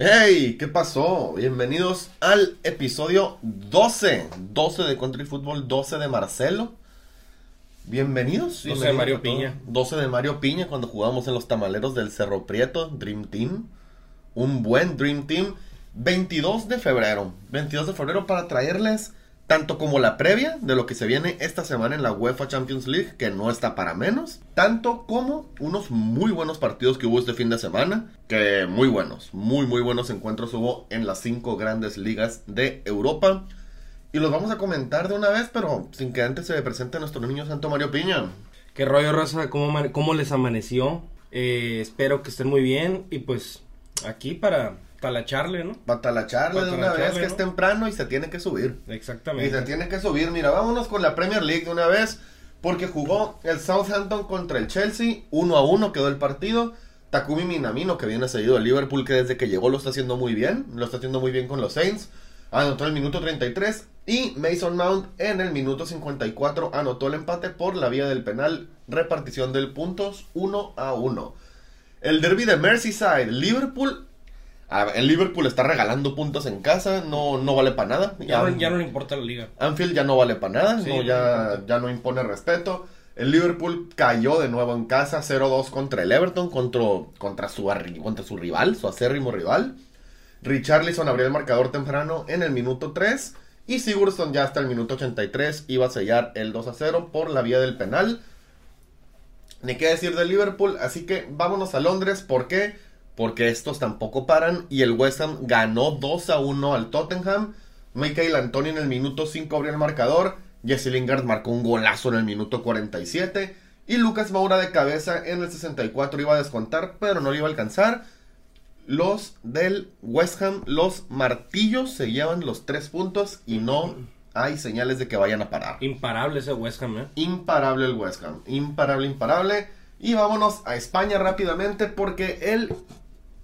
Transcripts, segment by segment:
¡Hey! ¿Qué pasó? Bienvenidos al episodio 12. 12 de Country Football, 12 de Marcelo. Bienvenidos. 12 de Mario Bienvenidos a todos. 12 de Mario Piña cuando jugábamos en los tamaleros del Cerro Prieto, Dream Team. Un buen Dream Team. 22 de febrero. 22 de febrero para traerles tanto como la previa de lo que se viene esta semana en la UEFA Champions League, que no está para menos, tanto como unos muy buenos partidos que hubo este fin de semana, que muy buenos, muy muy buenos encuentros hubo en las cinco grandes ligas de Europa. Y los vamos a comentar de una vez, pero sin que antes se presente nuestro niño Santo Mario Piña. ¿Qué rollo, Rosa? ¿Cómo, cómo les amaneció? Eh, espero que estén muy bien y pues aquí para talacharle, ¿no? Batalacharle de una vez que ¿no? es temprano y se tiene que subir. Y Exactamente. se tiene que subir. Mira, vámonos con la Premier League de una vez. Porque jugó el Southampton contra el Chelsea. Uno a uno quedó el partido. Takumi Minamino, que viene seguido del Liverpool, que desde que llegó lo está haciendo muy bien. Lo está haciendo muy bien con los Saints. Anotó el minuto 33. Y Mason Mount en el minuto 54 anotó el empate por la vía del penal. Repartición de puntos 1 a 1. El derby de Merseyside. Liverpool. A ver, el Liverpool está regalando puntos en casa. No, no vale para nada. Ya, no, ya no le importa la liga. Anfield ya no vale para nada, Sí, no, ya, ya no impone respeto. El Liverpool cayó de nuevo en casa 0-2 contra el Everton, contra, contra, su, contra su rival, su acérrimo rival. Richarlison abrió el marcador temprano en el minuto 3 y Sigurdsson ya hasta el minuto 83 iba a sellar el 2-0 por la vía del penal. Ni qué decir del Liverpool, así que vámonos a Londres, ¿por qué? Porque estos tampoco paran y el West Ham ganó 2 a 1 al Tottenham. Michael Antonio en el minuto 5 abrió el marcador. Jesse Lingard marcó un golazo en el minuto 47. Y Lucas Moura de cabeza en el 64 iba a descontar, pero no le iba a alcanzar. Los del West Ham, los martillos, se llevan los 3 puntos y no hay señales de que vayan a parar. Imparable ese West Ham, ¿eh? Imparable el West Ham. Imparable, imparable. Y vámonos a España rápidamente porque el,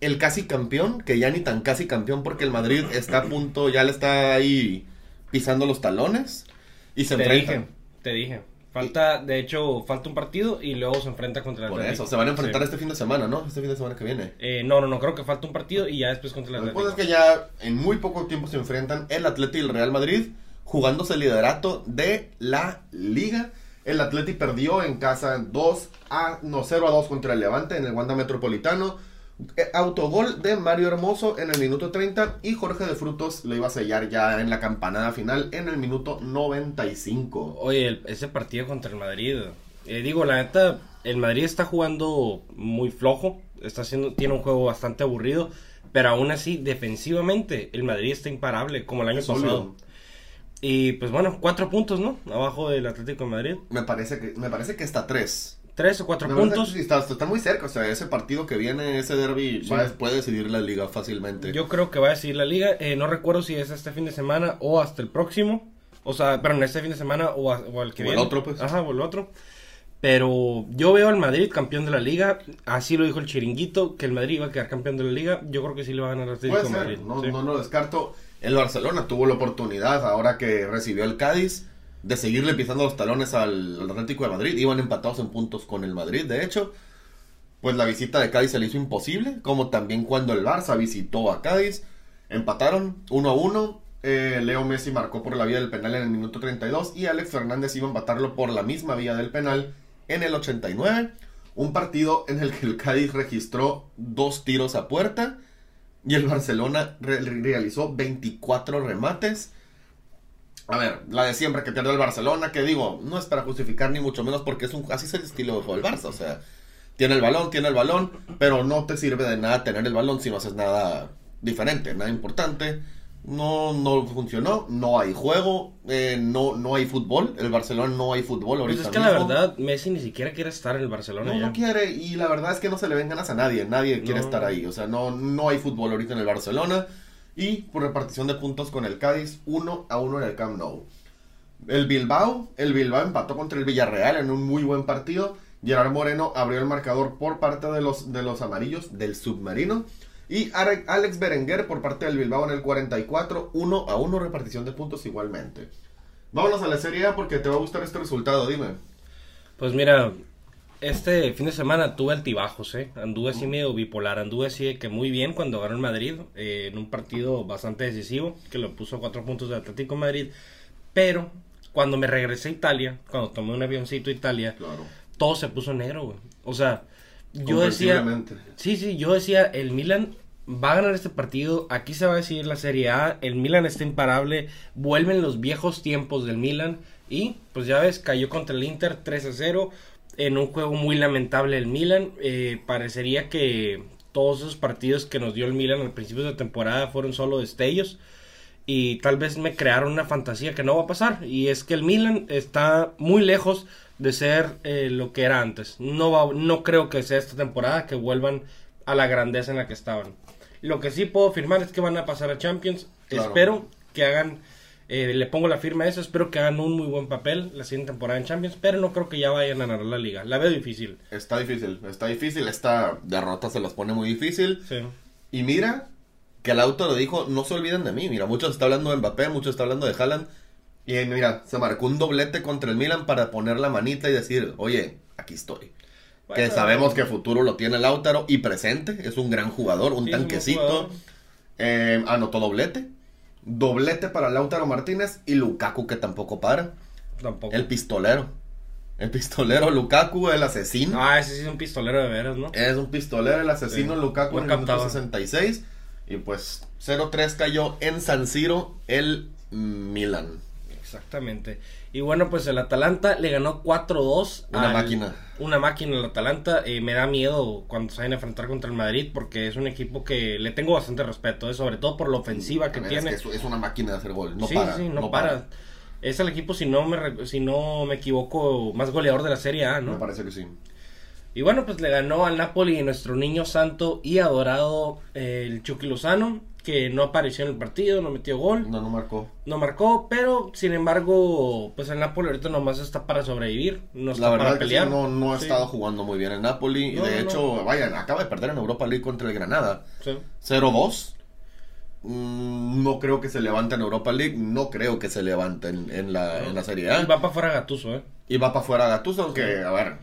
el casi campeón, que ya ni tan casi campeón porque el Madrid está a punto, ya le está ahí pisando los talones. Y se Te enfrentan. dije, te dije. Falta, de hecho, falta un partido y luego se enfrenta contra el Por Atlético. eso, se van a enfrentar Sí. este fin de semana, ¿no? Este fin de semana que viene. Eh, no, no, no, creo que falta un partido y ya después contra el Lo que Atlético. es que ya en muy poco tiempo se enfrentan el Atleti y el Real Madrid jugándose el liderato de la liga. El Atleti perdió en casa 2 a no 0 a 2 contra el Levante en el Wanda Metropolitano. Eh, Autogol de Mario Hermoso en el minuto 30 y Jorge de Frutos lo iba a sellar ya en la campanada final en el minuto 95. Oye, el- ese partido contra el Madrid. eh, digo, la neta, el Madrid está jugando muy flojo. Está haciendo, tiene un juego bastante aburrido. Pero aún así, defensivamente, el Madrid está imparable, como el año Sólido. pasado. Y pues bueno, cuatro puntos, ¿no? Abajo del Atlético de Madrid. Me parece que me parece que está 3. Tres o cuatro puntos. que sí, está, está muy cerca, o sea, ese partido que viene, ese derby, Sí. va- puede decidir la liga fácilmente. Yo creo que va a decidir la liga. Eh, no recuerdo si es este fin de semana o hasta el próximo. O sea, pero en este fin de semana o, a- o al que O el viene. otro, pues. Ajá, o el otro. Pero yo veo al Madrid campeón de la liga. Así lo dijo el chiringuito, que el Madrid iba a quedar campeón de la liga. Yo creo que sí le va a ganar al Atlético Puede de ser, Madrid. no, sí. no lo descarto. El Barcelona tuvo la oportunidad, ahora que recibió el Cádiz, de seguirle pisando los talones al, Atlético de Madrid. Iban empatados en puntos con el Madrid, de hecho. Pues la visita de Cádiz se le hizo imposible, como también cuando el Barça visitó a Cádiz. Empataron 1 a 1. eh, Leo Messi marcó por la vía del penal en el minuto 32 y Alex Fernández iba a empatarlo por la misma vía del penal en el 89. Un partido en el que el Cádiz registró dos tiros a puerta y el Barcelona re- realizó 24 remates. A ver, la de siempre que pierde el Barcelona, que digo, no es para justificar ni mucho menos porque es un así es el estilo de juego del Barça, o sea, tiene el balón, tiene el balón, pero no te sirve de nada tener el balón si no haces nada diferente, nada importante. No, no funcionó, no hay juego, eh, no, no hay fútbol. El Barcelona no hay fútbol Pues ahorita. es que la mismo. verdad, Messi ni siquiera quiere estar en el Barcelona No, ya. no quiere, y la verdad es que no se le ven ganas a nadie, nadie quiere No. estar ahí, o sea, no, no hay fútbol ahorita en el Barcelona, Y por repartición de puntos con el Cádiz, 1 a 1 en el Camp Nou. El Bilbao, el Bilbao empató contra el Villarreal en un muy buen partido. Gerard Moreno abrió el marcador por parte de los, de los amarillos del submarino. Y Alex Berenguer por parte del Bilbao en el 44, 1 a 1 repartición de puntos igualmente. Vámonos a la Serie A porque te va a gustar este resultado, dime. Pues mira, este fin de semana tuve altibajos, ¿eh? Anduve así medio bipolar, anduve así que muy bien cuando ganó el Madrid, eh, en un partido bastante decisivo, que lo puso cuatro puntos de Atlético Madrid, pero cuando me regresé a Italia, cuando tomé un avioncito a Italia, todo se puso negro, güey. O sea, yo decía, sí, sí, yo decía, el Milan va a ganar este partido, aquí se va a decidir la Serie A, el Milan está imparable, vuelven los viejos tiempos del Milan y pues ya ves, cayó contra el Inter 3 a 0 en un juego muy lamentable el Milan, eh, parecería que todos esos partidos que nos dio el Milan al principio de temporada fueron solo destellos y tal vez me crearon una fantasía que no va a pasar y es que el Milan está muy lejos de ser eh, lo que era antes. No va, no creo que sea esta temporada que vuelvan a la grandeza en la que estaban. Lo que sí puedo afirmar es que van a pasar a Champions. Espero que hagan, eh, le pongo la firma a eso, espero que hagan un muy buen papel la siguiente temporada en Champions, pero no creo que ya vayan a ganar la liga. La veo difícil. Está difícil, está difícil. Esta derrota se los pone muy difícil. Sí. Y mira que el auto lo dijo, no se olviden de mí. Mira, muchos está hablando de Mbappé, muchos está hablando de Haaland. Y mira, se marcó un doblete contra el Milan para poner la manita y decir, oye, aquí estoy que sabemos que futuro lo tiene Lautaro y presente. Es un gran jugador, un tanquecito. Eh, anotó doblete. Doblete para Lautaro Martínez y Lukaku que tampoco para. Tampoco. El pistolero. El pistolero Lukaku, el asesino. Ah, ese sí es un pistolero de veras, ¿no? Es un pistolero, el asesino Lukaku en el 66. Y pues 0-3 cayó en San Siro el Milan. Exactamente. Y bueno, pues el Atalanta le ganó 4-2. Una máquina. Una máquina el Atalanta. Eh, me da miedo cuando se vayan a enfrentar contra el Madrid porque es un equipo que le tengo bastante respeto, eh, sobre todo por la ofensiva que tiene. Es, es, una máquina de hacer gol. No para. Sí, no, para. Es el equipo, si no, me, si no me equivoco, más goleador de la Serie A, ¿no? Me parece que sí. Y bueno, pues le ganó al Napoli nuestro niño santo y adorado eh, el Chucky Lozano que no apareció en el partido, no metió gol. No, no marcó. No marcó, pero sin embargo, pues el Napoli ahorita nomás está para sobrevivir, no está La verdad para pelear. Que no, no ha estado jugando muy bien el Napoli. y de hecho, vayan, acaba de perder en Europa League contra el Granada. Sí. 0-2. Mm, no creo que se levante en Europa League, no creo que se levante en, la, en la Serie A. Y va para fuera Gatuso, ¿eh? Y va para fuera Gatuso, aunque, a ver,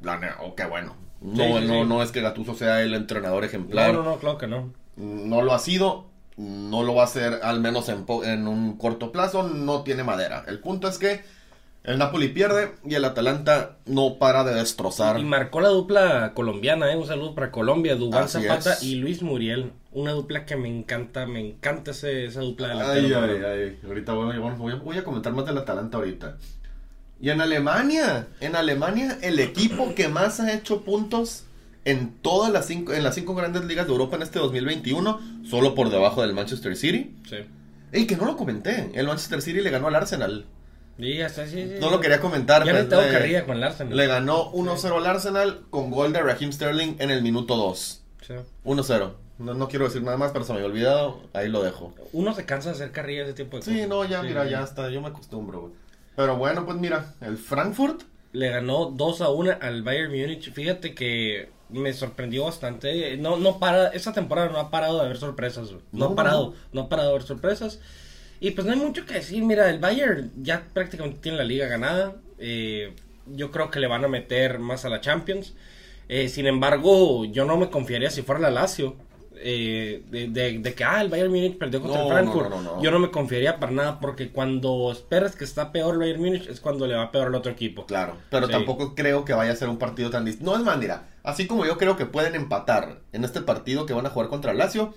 la, o qué bueno. No, no, no es que Gatuso sea el entrenador ejemplar. No, no, no, claro que no no lo ha sido, no lo va a hacer al menos en, en, un corto plazo, no tiene madera. El punto es que el Napoli pierde y el Atalanta no para de destrozar. Y marcó la dupla colombiana, ¿eh? un saludo para Colombia, Dubán Zapata y Luis Muriel. Una dupla que me encanta, me encanta esa dupla de la Ay, ay, ay. Ahorita voy, voy, voy a comentar más del Atalanta ahorita. Y en Alemania, en Alemania, el equipo que más ha hecho puntos en todas las cinco, en las cinco grandes ligas de Europa en este 2021, solo por debajo del Manchester City. Sí. Ey, que no lo comenté. El Manchester City le ganó al Arsenal. Sí, sí, sí, no lo quería comentar. Ya no tengo carrilla con el Arsenal. Le ganó 1-0 al Arsenal con gol de Raheem Sterling en el minuto 2. Sí. 1-0. No, no, quiero decir nada más, pero se me había olvidado. Ahí lo dejo. Uno se cansa de hacer carrilla ese tiempo de Sí, no, ya, mira, ya está. Yo me acostumbro, Pero bueno, pues mira, el Frankfurt. Le ganó 2 a 1 al Bayern Múnich. Fíjate que me sorprendió bastante. No, no para, esta temporada no ha parado de haber sorpresas, No, ha parado, no. ha parado de haber sorpresas. Y pues no hay mucho que decir. Mira, el Bayern ya prácticamente tiene la liga ganada. Eh, yo creo que le van a meter más a la Champions. Eh, sin embargo, yo no me confiaría si fuera la Lazio. Eh, de, que ah, el Bayern Múnich perdió contra el Frankfurt. yo no me confiaría para nada porque cuando esperas que está peor el Bayern Múnich es cuando le va peor al otro equipo. Claro, pero tampoco creo que vaya a ser un partido tan distinto. No es manera. Así como yo creo que pueden empatar en este partido que van a jugar contra el Lazio,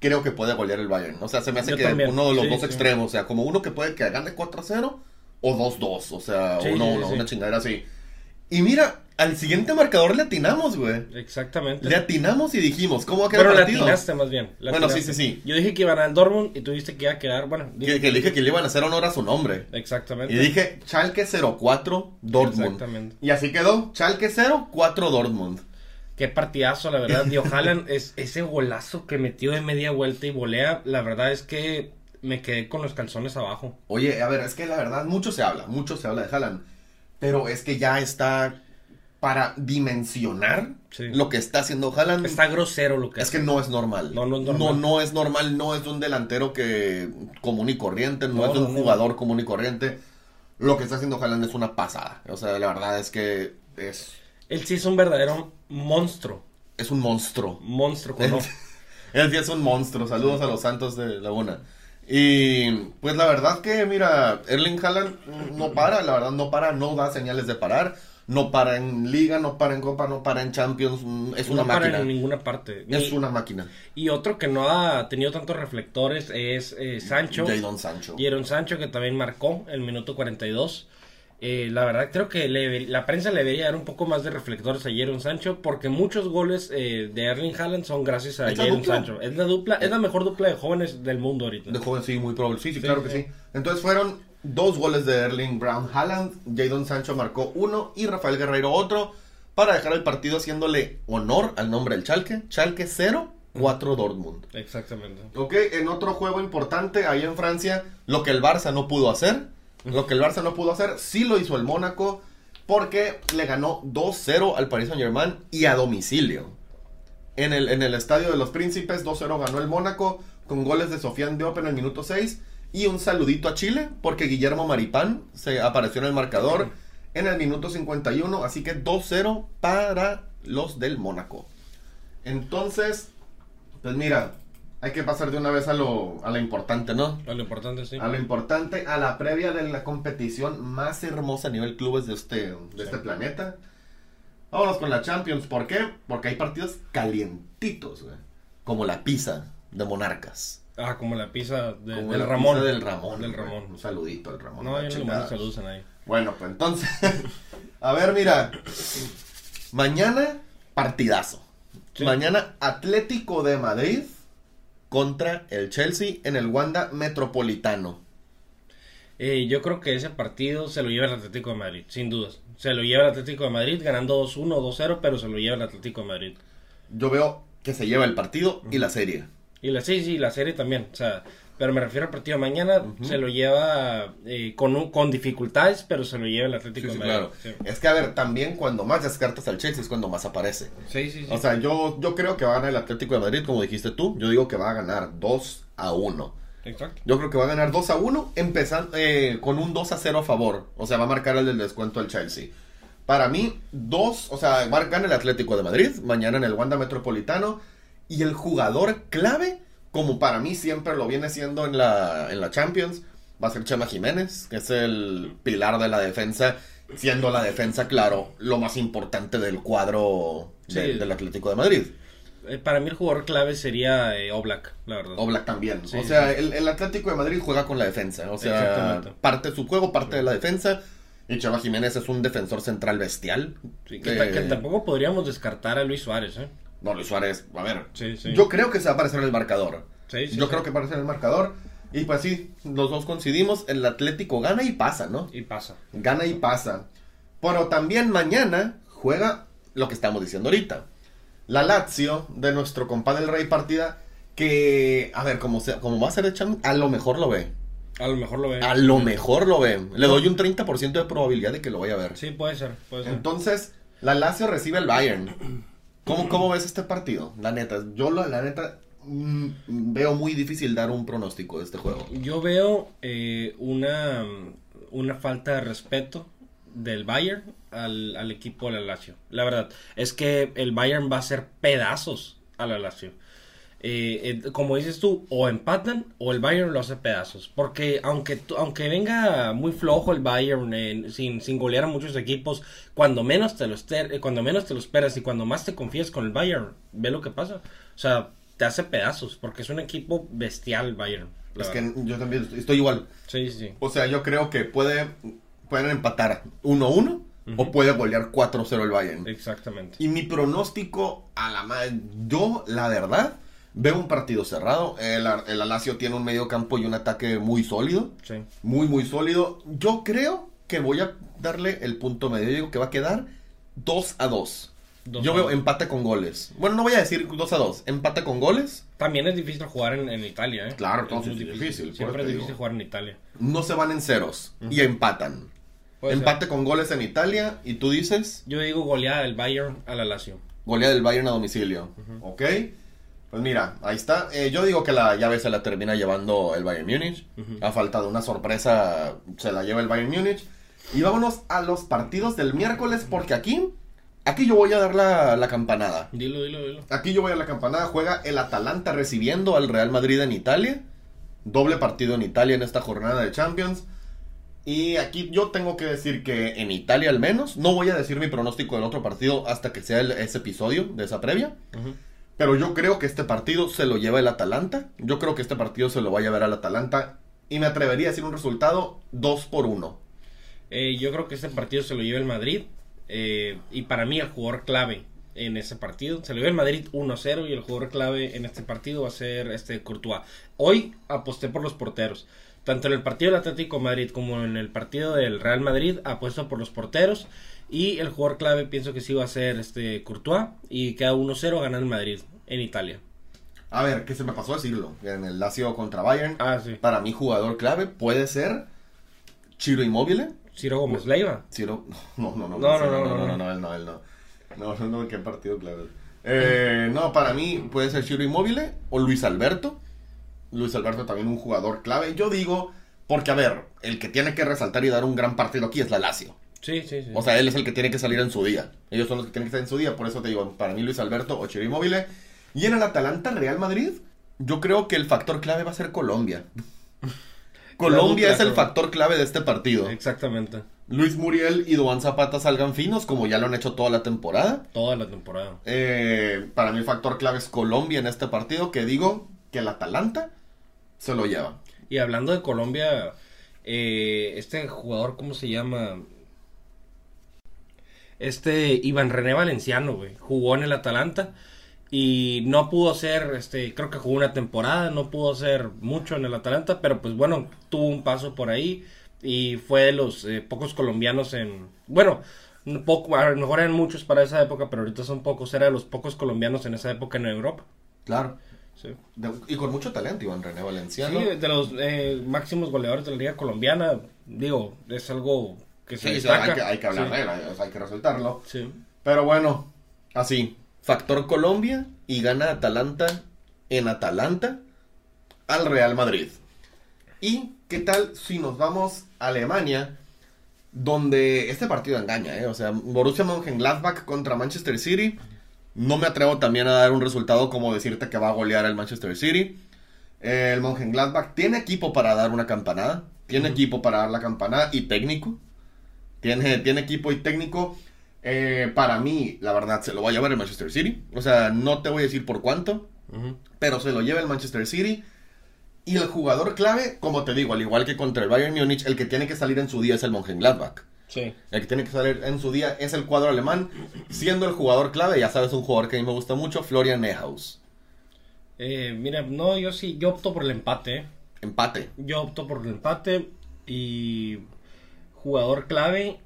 creo que puede golear el Bayern. O sea, se me hace que uno de los dos extremos, o sea, como uno que puede que gane 4-0 o 2-2, o sea, uno, una chingadera así. Y mira, al siguiente marcador le atinamos, güey. Exactamente. Le atinamos y dijimos, ¿cómo va a quedar Pero el partido? le atinaste más bien. Bueno, sí, sí, sí. Yo dije que iban al Dortmund y tú dijiste que iba a quedar, bueno. Dije... Que, dije que le iban a hacer honor a su nombre. Exactamente. Y dije Chalke 04 Dortmund. Exactamente. Y así quedó, Chalke 04 Dortmund. Qué partidazo, la verdad. Dio Haaland, es, ese golazo que metió de media vuelta y volea, la verdad es que me quedé con los calzones abajo. Oye, a ver, es que la verdad, mucho se habla, mucho se habla de Haaland. Pero es que ya está para dimensionar Sí. lo que está haciendo Haaland. Está grosero lo que Es hace. que no es normal. No, no es normal. No, no es normal, no es un delantero que común y corriente, no, No, es un no, jugador común y corriente. Lo que está haciendo Haaland es una pasada. O sea, la verdad es que es, Él sí es un verdadero monstruo. es un monstruo. Monstruo con O. Él sí es un monstruo. Saludos a los Santos de Laguna. Y pues la verdad que, mira, Erling Haaland no para, la verdad no para, no da señales de parar. No para en Liga, no para en Copa, no para en Champions. mm, Es una no para máquina. en ninguna parte. Es una máquina. Y otro que no ha tenido tantos reflectores es eh, Sancho. Jadon Sancho. Jadon Sancho, que también marcó el minuto 42. Eh, la verdad, creo que le- la prensa le debería dar un poco más de reflectores a Jadon Sancho, porque muchos goles eh, de Erling Haaland son gracias a ¿Es la Jadon? Sancho. Es la dupla, es la mejor dupla de jóvenes del mundo ahorita. De joven, sí, muy probable. Sí, sí, claro que sí. Entonces fueron dos goles de Erling Brown Haaland. Jadon Sancho marcó uno y Rafael Guerreiro otro. Para dejar el partido haciéndole honor al nombre del Chalke. Chalke 0, 4 Dortmund. Exactamente. Ok, en otro juego importante, ahí en Francia, lo que el Barça no pudo hacer. Lo que el Barça no pudo hacer, sí lo hizo el Mónaco. Porque le ganó 2-0 al Paris Saint Germain y a domicilio. En el, en el Estadio de los Príncipes, 2-0 ganó el Mónaco con goles de Sofian Diop en el minuto 6 y un saludito a Chile porque Guillermo Maripán se apareció en el marcador en el minuto 51, así que 2-0 para los del Mónaco. Entonces, pues mira, hay que pasar de una vez a lo, a lo importante, ¿no? Lo importante sí. A lo importante, a la previa de la competición más hermosa a nivel clubes de este, de Sí. este planeta. Vámonos con la Champions. ¿Por qué? Porque hay partidos calientitos, güey. Como la pizza de Monarcas. Ah, como la pizza de- Como del la Ramón. pizza del Ramón. Del güey. Ramón. Un saludito al Ramón. No, yo no le mando saludos a nadie. Bueno, pues entonces. a ver, mira. Mañana, partidazo. Sí. Mañana, Atlético de Madrid contra el Chelsea en el Wanda Metropolitano. Eh, yo creo que ese partido se lo lleva el Atlético de Madrid, sin dudas. Se lo lleva el Atlético de Madrid ganando 2-1 o 2-0, pero se lo lleva el Atlético de Madrid. Yo veo que se lleva el partido y la serie. Y la sí, sí, la serie también. O sea, pero me refiero al partido de mañana, se lo lleva eh, con, un- con dificultades, pero se lo lleva el Atlético Sí, sí, de Madrid. claro. Es que, a ver, también cuando más descartas al Chelsea es cuando más aparece. Sí, sí, sí. O sea, yo, yo creo que va a ganar el Atlético de Madrid, como dijiste tú. Yo digo que va a ganar 2 a 1. Exacto. Yo creo que va a ganar 2 a 1, empezando eh, con un 2 a 0 a favor. O sea, va a marcar el del descuento al Chelsea. Para mí, 2, o sea, ganar el Atlético de Madrid, mañana en el Wanda Metropolitano. Y el jugador clave, como para mí siempre lo viene siendo en la, en la Champions, va a ser Chema Jiménez, que es el pilar de la defensa. Siendo la defensa, claro, lo más importante del cuadro de- Sí. del Atlético de Madrid. Eh, para mí el jugador clave sería eh, Oblak, la verdad. Oblak también. Sí, o sea, sí. el, el Atlético de Madrid juega con la defensa. O sea, parte de su juego, parte de la defensa. Y Chava Jiménez es un defensor central bestial. Sí, que, Eh, que tampoco podríamos descartar a Luis Suárez, ¿eh? No, Luis Suárez, a ver. Sí, sí. Yo creo que se va a aparecer en el marcador. Sí, sí, Yo creo que aparece en el marcador. Y pues sí, los dos coincidimos. El Atlético gana y pasa, ¿no? Y pasa. Gana y pasa. Pero también mañana juega lo que estamos diciendo ahorita. La Lazio de nuestro compadre el Rey Partida. Que, a ver, como, sea, como va a ser de Champions, a lo mejor lo ve. A lo mejor lo ve. A lo mejor lo ve. Le doy un 30% de probabilidad de que lo vaya a ver. Sí, puede ser, puede ser. Entonces, la Lazio recibe al Bayern. ¿Cómo, cómo ves este partido? La neta, yo la, la neta mm, veo muy difícil dar un pronóstico de este juego. Yo veo eh, una, una falta de respeto del Bayern al, al equipo de la Lazio. La verdad, es que el Bayern va a hacer pedazos a la Lazio. Eh, eh, como dices tú, o empatan o el Bayern lo hace pedazos. Porque aunque, aunque venga muy flojo el Bayern eh, sin, sin golear a muchos equipos, cuando menos, te lo ester- eh, cuando menos te lo esperas y cuando más te confías con el Bayern, ve lo que pasa. O sea, te hace pedazos porque es un equipo bestial el Bayern. Es verdad. que yo también estoy igual. Sí, sí, sí. O sea, yo creo que puede, pueden empatar 1-1 o puede golear 4-0 el Bayern. Exactamente. Y mi pronóstico a la madre, yo la verdad veo un partido cerrado. El, el Lazio tiene un medio campo y un ataque muy sólido. Sí. muy muy sólido. Yo creo que voy a darle el punto medio. Digo que va a quedar 2 a 2. Dos Yo a veo dos. empate con goles. Bueno, no voy a decir 2 a 2. Empate con goles. También es difícil jugar en, en Italia, ¿eh? Claro, Es todo muy es difícil, por Siempre es difícil digo. jugar en Italia. No se van en ceros. Y empatan. Puede ser. empate con goles en Italia. Y tú dices, Yo digo goleada del Bayern a la Lazio. goleada del Bayern a domicilio. Ok. Pues mira, ahí está. Eh, yo digo que la llave se la termina llevando el Bayern Múnich. A falta de una sorpresa, se la lleva el Bayern Múnich. Y vámonos a los partidos del miércoles, porque aquí, aquí yo voy a dar la, la campanada. Dilo, dilo, dilo. Aquí yo voy a la campanada. Juega el Atalanta recibiendo al Real Madrid en Italia. Doble partido en Italia en esta jornada de Champions. Y aquí yo tengo que decir que en Italia al menos, no voy a decir mi pronóstico del otro partido hasta que sea el- ese episodio de esa previa. Pero yo creo que este partido se lo lleva el Atalanta. Yo creo que este partido se lo va a llevar al Atalanta. Y me atrevería a decir un resultado 2 por 1. Eh, yo creo que este partido se lo lleva el Madrid. eh, y para mí el jugador clave en ese partido. Se lo lleva el Madrid 1-0 y el jugador clave en este partido va a ser este Courtois. Hoy aposté por los porteros. Tanto en el partido del Atlético de Madrid como en el partido del Real Madrid apuesto por los porteros. Y el jugador clave pienso que sí va a ser este Courtois. Y queda 1-0 gana el Madrid en Italia. A ver, que se me pasó decirlo. En el Lazio contra Bayern. Ah, sí. Para mí jugador clave puede ser Chiro Immobile. Ciro Gómez Leiva. Ciro, no, no, no, No, no, no, no, no, no, no, no, él no, él no. No, no, no, qué partido clave. Eh, no, para mí puede ser Chiro Immobile o Luis Alberto. Luis Alberto también un jugador clave. Yo digo, porque a ver, el que tiene que resaltar y dar un gran partido aquí es la Lazio. Sí, sí, sí. O sea, él es el que tiene que salir en su día. Ellos son los que tienen que estar en su día. Por eso te digo, para mí Luis Alberto o Chiro Immobile. Y en el Atalanta Real Madrid, yo creo que el factor clave va a ser Colombia. Colombia es el factor clave de este partido. Exactamente. Luis Muriel y Duan Zapata salgan finos, como ya lo han hecho toda la temporada. Toda la temporada. Eh, para mí el factor clave es Colombia en este partido, que digo que el Atalanta se lo lleva. Y hablando de Colombia, eh, este jugador, ¿cómo se llama? Este Iván René Valenciano, güey, jugó en el Atalanta y no pudo ser, este, creo que jugó una temporada, no pudo ser mucho en el Atalanta, pero pues bueno, tuvo un paso por ahí y fue de los eh, pocos colombianos en, bueno, poco, a lo mejor eran muchos para esa época, pero ahorita son pocos, era de los pocos colombianos en esa época en Europa. Claro. Sí. De- y con mucho talento, Iván René Valenciano. Sí, de los eh, máximos goleadores de la liga colombiana, digo, es algo que se Sí, destaca. hay, que, hay que hablar Sí. de él, hay, o sea, hay que resaltarlo. Sí. Pero bueno, así. Factor Colombia y gana Atalanta en Atalanta al Real Madrid. ¿Y qué tal si nos vamos a Alemania? Donde este partido engaña, ¿eh? O sea, Borussia Mönchengladbach contra Manchester City. No me atrevo también a dar un resultado como decirte que va a golear el Manchester City. El Mönchengladbach tiene equipo para dar una campanada. Tiene equipo para dar la campanada y técnico. Tiene, tiene equipo y técnico. Eh, para mí, la verdad, se lo va a llevar el Manchester City. O sea, no te voy a decir por cuánto, pero se lo lleva el Manchester City. Y el jugador clave, como te digo, al igual que contra el Bayern Múnich, el que tiene que salir en su día es el Mönchengladbach. Sí. El que tiene que salir en su día es el cuadro alemán, siendo el jugador clave, ya sabes, un jugador que a mí me gusta mucho, Florian Neuhaus. Eh, mira, no, yo sí, yo opto por el empate. Empate. Yo opto por el empate y jugador clave.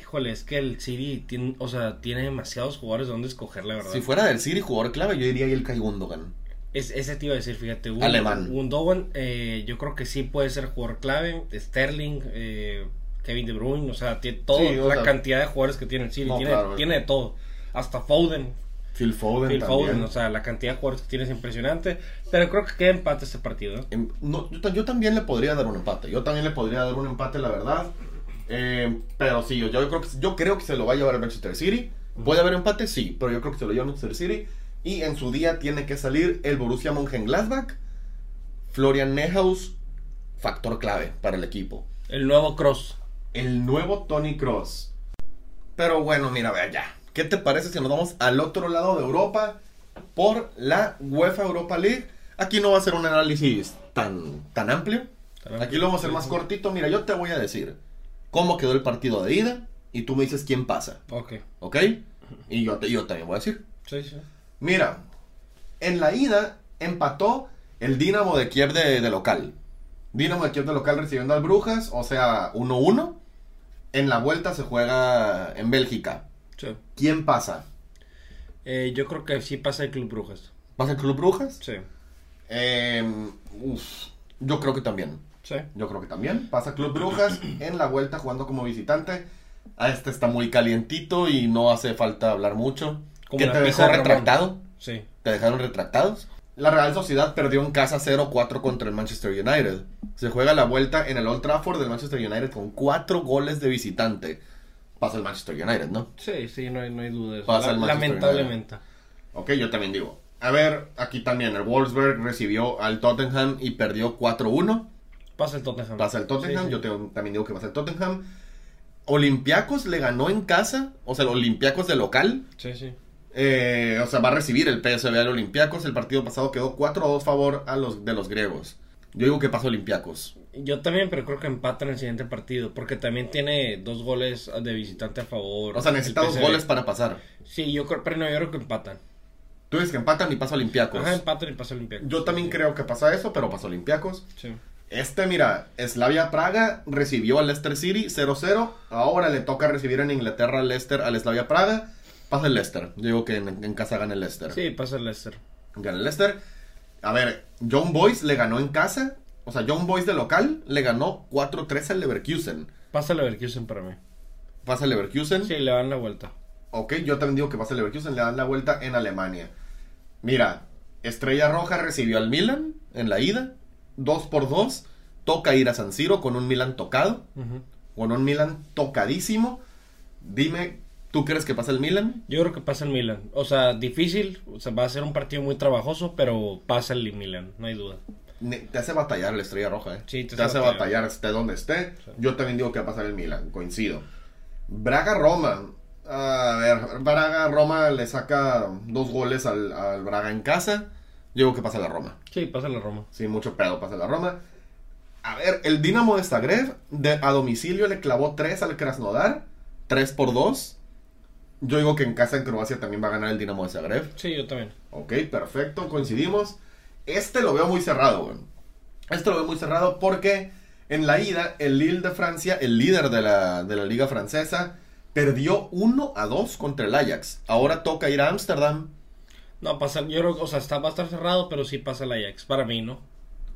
Híjole, es que el City tiene, o sea, tiene demasiados jugadores donde escoger, la verdad. Si fuera del City jugador clave, yo diría Ilkay Gundogan. Es, ese te iba a decir, fíjate. Alemán. Gundogan, eh, yo creo que sí puede ser jugador clave. Sterling, eh, Kevin De Bruyne, o sea, tiene Sí, o la sea- cantidad de jugadores que tiene el City. No, tiene, claro, tiene de todo. Hasta Foden, Phil Foden Phil también. Foden, o sea, la cantidad de jugadores que tiene es impresionante. Pero creo que queda empate este partido. ¿no? Em, no, yo, ta- yo también le podría dar un empate. Yo también le podría dar un empate, la verdad. Eh, pero sí, yo, yo creo que, yo creo que se lo va a llevar el Manchester City. ¿Puede haber empate? Sí, pero yo creo que se lo lleva el Manchester City. Y en su día tiene que salir el Borussia Mönchengladbach. Florian Neuhaus, factor clave para el equipo. El nuevo Cross. El nuevo Tony Cross. Pero bueno, mira, vea ya. ¿Qué te parece si nos vamos al otro lado de Europa por la UEFA Europa League? Aquí no va a ser un análisis tan, tan amplio. Tan amplio, Aquí lo vamos a hacer más cortito. Mira, yo te voy a decir cómo quedó el partido de ida y tú me dices quién pasa. Ok. ¿Ok? Y yo, te, yo también voy a decir. Sí, sí. Mira, en la ida empató el Dinamo de Kiev de, de local. Dinamo de Kiev de local recibiendo al Brujas, o sea, 1-1. En la vuelta se juega en Bélgica. Sí. ¿Quién pasa? Eh, yo creo que sí pasa el Club Brujas. ¿Pasa el Club Brujas? Sí. Eh, uf, yo creo que también. Sí. Yo creo que también. Pasa Club Brujas en la vuelta jugando como visitante. A este está muy calientito y no hace falta hablar mucho. Como ¿Que la te dejó retractado? Sí. ¿Te dejaron retractados? La Real Sociedad perdió en casa 0-4 contra el Manchester United. Se juega la vuelta en el Old Trafford del Manchester United con 4 goles de visitante. Pasa el Manchester United, ¿no? Sí, sí, no hay, no hay duda de eso. Pasa La- el Manchester lamentablemente. Ok, yo también digo. A ver, aquí también el Wolfsburg recibió al Tottenham y perdió 4-1. Pasa el Tottenham. Pasa el Tottenham, Sí, sí. yo también digo que pasa el Tottenham. Olympiacos le ganó en casa, o sea, el Olympiacos de local. Sí, sí. Eh, o sea, va a recibir el PSV al Olympiacos. El partido pasado quedó 4-2 favor a los, de los griegos. Yo digo que pasa Olympiacos. Yo también, pero creo que empata en el siguiente partido. Porque también tiene dos goles de visitante a favor. O sea, necesita dos goles para pasar. Sí, yo creo, pero no, yo creo que empatan. Tú dices que empatan y pasa Olympiacos. Ajá, empatan y pasa Olympiacos. Yo también creo que pasa eso, pero pasa Olympiacos. Sí. Este, mira, Slavia Praga recibió al Leicester City 0-0. Ahora le toca recibir en Inglaterra al Leicester, al Slavia Praga. Pasa el Leicester. Yo digo que en, en casa gana el Leicester. Sí, pasa el Leicester. Gana el Leicester. A ver, John Boyce le ganó en casa. O sea, John Boyce de local le ganó 4-3 al Leverkusen. Pasa el Leverkusen para mí. Pasa el Leverkusen. Sí, le dan la vuelta. Ok, yo también digo que pasa el Leverkusen. Le dan la vuelta en Alemania. Mira, Estrella Roja recibió al Milan en la ida. 2 por 2. Toca ir a San Siro con un Milan tocado. Con un Milan tocadísimo. Dime, ¿tú crees que pasa el Milan? Yo creo que pasa el Milan. O sea, difícil. O sea, va a ser un partido muy trabajoso, pero pasa el Milan, no hay duda. Te hace batallar la estrella roja, ¿eh? Sí, te te, hace hace batallar. batallar, esté donde esté. Sí. Yo también digo que va a pasar el Milan, coincido. Braga-Roma. A ver, Braga-Roma le saca dos goles al, al Braga en casa. Yo digo que pasa la Roma. Sí, pasa la Roma. Sí, mucho pedo pasa la Roma. A ver, el Dinamo de Zagreb de, a domicilio le clavó 3 al Krasnodar. 3 por 2. Yo digo que en casa en Croacia también va a ganar el Dinamo de Zagreb. Sí, yo también. Ok, perfecto, coincidimos. Este lo veo muy cerrado, güey. Este lo veo muy cerrado porque en la ida, el Lille de Francia, el líder de la, de la liga francesa, perdió 1 a 2 contra el Ajax. Ahora toca ir a Ámsterdam. No, pasa, yo creo, o sea, está, va a estar cerrado, pero sí pasa el Ajax, para mí, ¿no?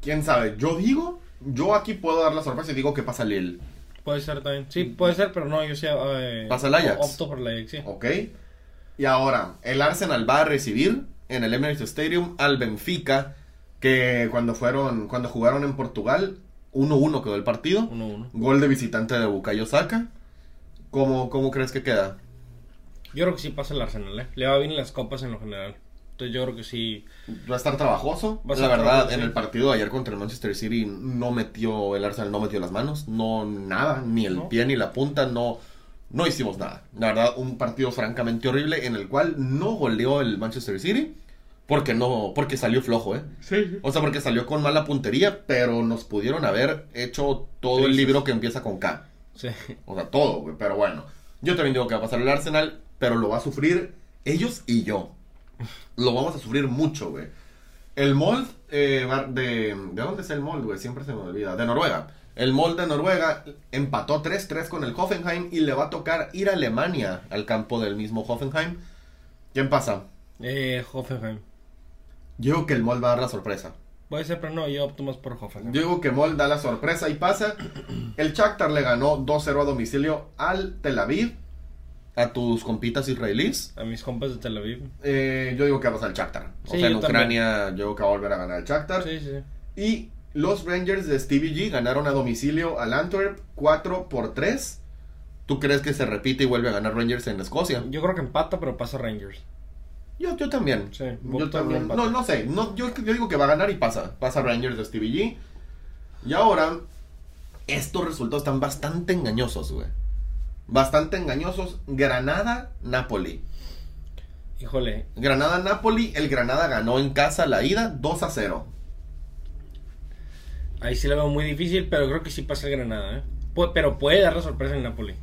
¿Quién sabe? Yo digo, yo aquí puedo dar la sorpresa y digo que pasa Lille. Puede ser también. Sí, puede ser, pero no, yo sí. eh, Pasa el Ajax. Opto por el Ajax, sí. ¿Ok? Y ahora, el Arsenal va a recibir en el Emirates Stadium al Benfica, que cuando fueron, cuando jugaron en Portugal, 1-1 quedó el partido. 1-1. Gol de visitante de Bukayo Saka. ¿Cómo, ¿Cómo crees que queda? Yo creo que sí pasa el Arsenal, ¿eh? Le va bien en las copas en lo general. Entonces yo creo que sí. Va a estar trabajoso. La verdad, trabajoso, en sí. el partido de ayer contra el Manchester City no metió, el Arsenal no metió las manos, no nada, ni el ¿No? pie ni la punta, no, no hicimos nada. La verdad, un partido francamente horrible en el cual no goleó el Manchester City porque no, porque salió flojo, ¿eh? Sí, O sea, porque salió con mala puntería, pero nos pudieron haber hecho todo el Sí, libro que empieza con K. sí. O sea, todo, güey. Pero bueno, yo también digo que va a pasar el Arsenal, pero lo va a sufrir ellos y yo. Lo vamos a sufrir mucho, güey. El Mold eh, de... ¿De dónde es el Mold, güey? Siempre se me olvida. De Noruega. El Mold de Noruega empató 3-3 con el Hoffenheim y le va a tocar ir a Alemania al campo del mismo Hoffenheim. ¿Quién pasa? Eh, Hoffenheim. Yo digo que el Mold va a dar la sorpresa. Puede ser, pero no, yo opto más por Hoffenheim. Yo digo que Mold da la sorpresa y pasa. El Shakhtar le ganó 2-0 a domicilio al Tel Aviv. A tus compitas israelíes. A mis compas de Tel Aviv. Eh, yo digo que va a pasar el Shakhtar. O Sí, sea, en también. Ucrania yo digo que va a volver a ganar el Shakhtar. Sí, sí. Y los Rangers de Stevie G ganaron a domicilio al Antwerp 4 por 3. ¿Tú crees que se repite y vuelve a ganar Rangers en Escocia? Yo creo que empata, pero pasa Rangers. Yo, yo también. Sí, yo también. No, no sé. No, yo, yo digo que va a ganar y pasa. Pasa Rangers de Stevie G. Y ahora, estos resultados están bastante engañosos, güey. Bastante engañosos. Granada-Napoli. Híjole, Granada-Napoli. El Granada ganó en casa la ida 2 a 0. ahí sí la veo muy difícil, pero creo que sí pasa el Granada, ¿eh? Pu- pero puede dar la sorpresa en Napoli.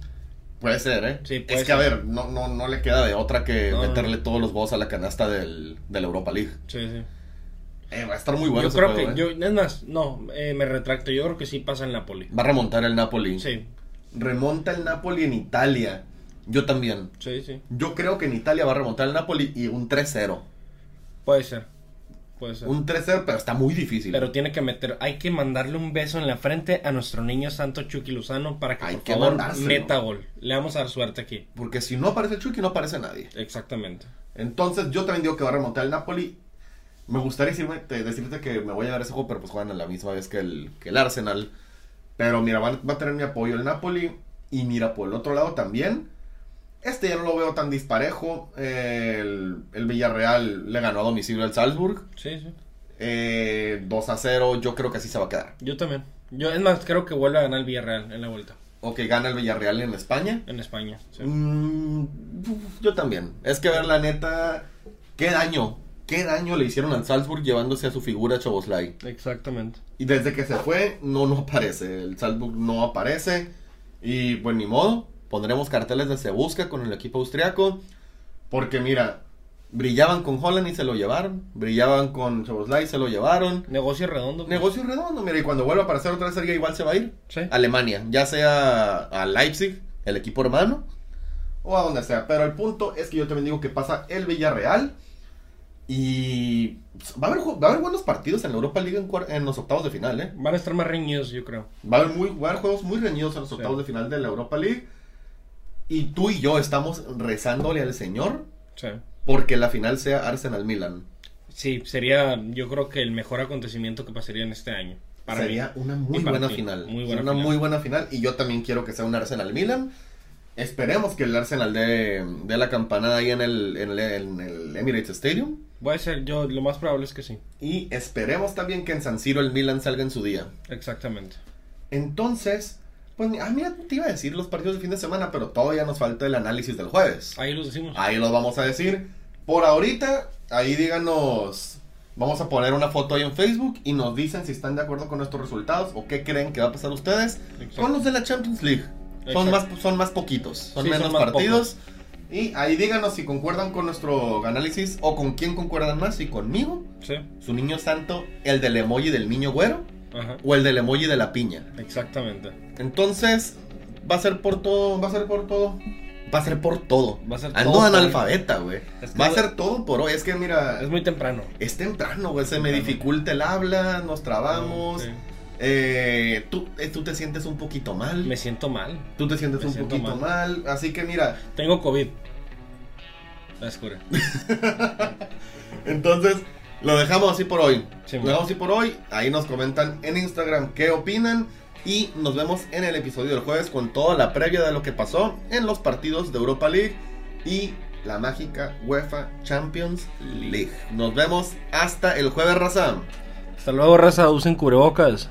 Puede ser, ¿eh? Sí, puede es que, a ver, no, no, no le queda de otra que No, no. meterle todos los huevos a la canasta del, de la Europa League. Sí, sí. Eh, va a estar muy bueno yo ese creo juego, que, ¿eh? yo, es más, no, eh, me retracto. Yo creo que sí pasa el Napoli. Va a remontar el Napoli. Sí, Remonta el Napoli en Italia. Yo también. Sí, sí. Yo creo que en Italia va a remontar el Napoli y un 3-0. Puede ser. Puede ser. Un 3-0, pero está muy difícil. Pero tiene que meter, hay que mandarle un beso en la frente a nuestro niño santo Chucky Luzano para que Hay por que favor meta gol. Le vamos a dar suerte aquí. Porque si no aparece Chucky, no aparece nadie. Exactamente. Entonces, yo también digo que va a remontar el Napoli. Me gustaría decirme, te- decirte que me voy a dar ese juego, pero pues juegan a la misma vez que el, que el Arsenal. Pero mira, va, va a tener mi apoyo el Napoli. Y mira, por el otro lado también. Este ya no lo veo tan disparejo. Eh, el, el Villarreal le ganó a domicilio al Salzburg. Sí, sí. Eh, 2 a 0. Yo creo que así se va a quedar. Yo también. Yo, es más, creo que vuelve a ganar el Villarreal en la vuelta. O que gana el Villarreal en España. En España. sí. Mm, yo también. Es que ver la neta, qué daño, qué daño le hicieron al Salzburg llevándose a su figura Choboslai. Exactamente. Y desde que se fue, no, no aparece. El Salzburg no aparece. Y pues ni modo, pondremos carteles de se busca con el equipo austriaco. Porque mira, brillaban con Holland y se lo llevaron. Brillaban con Choboslai y se lo llevaron. Negocio redondo. pues. Negocio redondo, mira, y cuando vuelva a aparecer otra serie igual se va a ir. Sí. Alemania, ya sea a Leipzig, el equipo hermano, o a donde sea. Pero el punto es que yo también digo que pasa el Villarreal y va a haber, va a haber buenos partidos en la Europa League en, los octavos de final, ¿eh? Van a estar más reñidos, yo creo. Va a haber, muy, va a haber juegos muy reñidos en los Sí. octavos de final de la Europa League. Y tú y yo estamos rezándole al Señor Sí. porque la final sea Arsenal-Milan. Sí, sería, yo creo que el mejor acontecimiento que pasaría en este año. Para Sería mí. una muy buena ti. final. Muy buena una final. muy buena final. Y yo también quiero que sea un Arsenal Milan. Esperemos que el Arsenal dé, dé la campanada ahí en el, en, el, en el Emirates Stadium. Voy a ser yo, lo más probable es que sí. Y esperemos también que en San Siro el Milan salga en su día. Exactamente. Entonces, pues, ah, mira, te iba a decir los partidos de fin de semana, pero todavía nos falta el análisis del jueves. Ahí los decimos. Ahí los vamos a decir. Por ahorita, ahí díganos. Vamos a poner una foto ahí en Facebook y nos dicen si están de acuerdo con nuestros resultados o qué creen que va a pasar ustedes Exacto. con los de la Champions League. Son Exacto. más, son más poquitos, son Sí, son menos más partidos. Y ahí díganos si concuerdan con nuestro análisis o con quién concuerdan más, si conmigo, Sí. su niño santo, el del emoji del niño güero Ajá. o el del emoji de la piña. Exactamente. Entonces, va a ser por todo, va a ser por todo. Va a ser por todo. Va a ser Ando todo analfabeta, güey. Es que Va a ser todo por hoy. Es que mira, Es muy temprano. es temprano, güey. Se me dificulta el habla, nos trabamos. Sí. Eh, tú, eh, tú te sientes un poquito mal. Me siento mal. Tú te sientes me un siento poquito mal. Así que mira, Tengo COVID. La descubrí. entonces lo dejamos así por hoy. Sí, lo dejamos así por hoy. Ahí nos comentan en Instagram qué opinan. Y nos vemos en el episodio del jueves con toda la previa de lo que pasó en los partidos de Europa League y la mágica UEFA Champions League. Nos vemos hasta el jueves, Razam. Hasta luego, raza. Usen cubrebocas.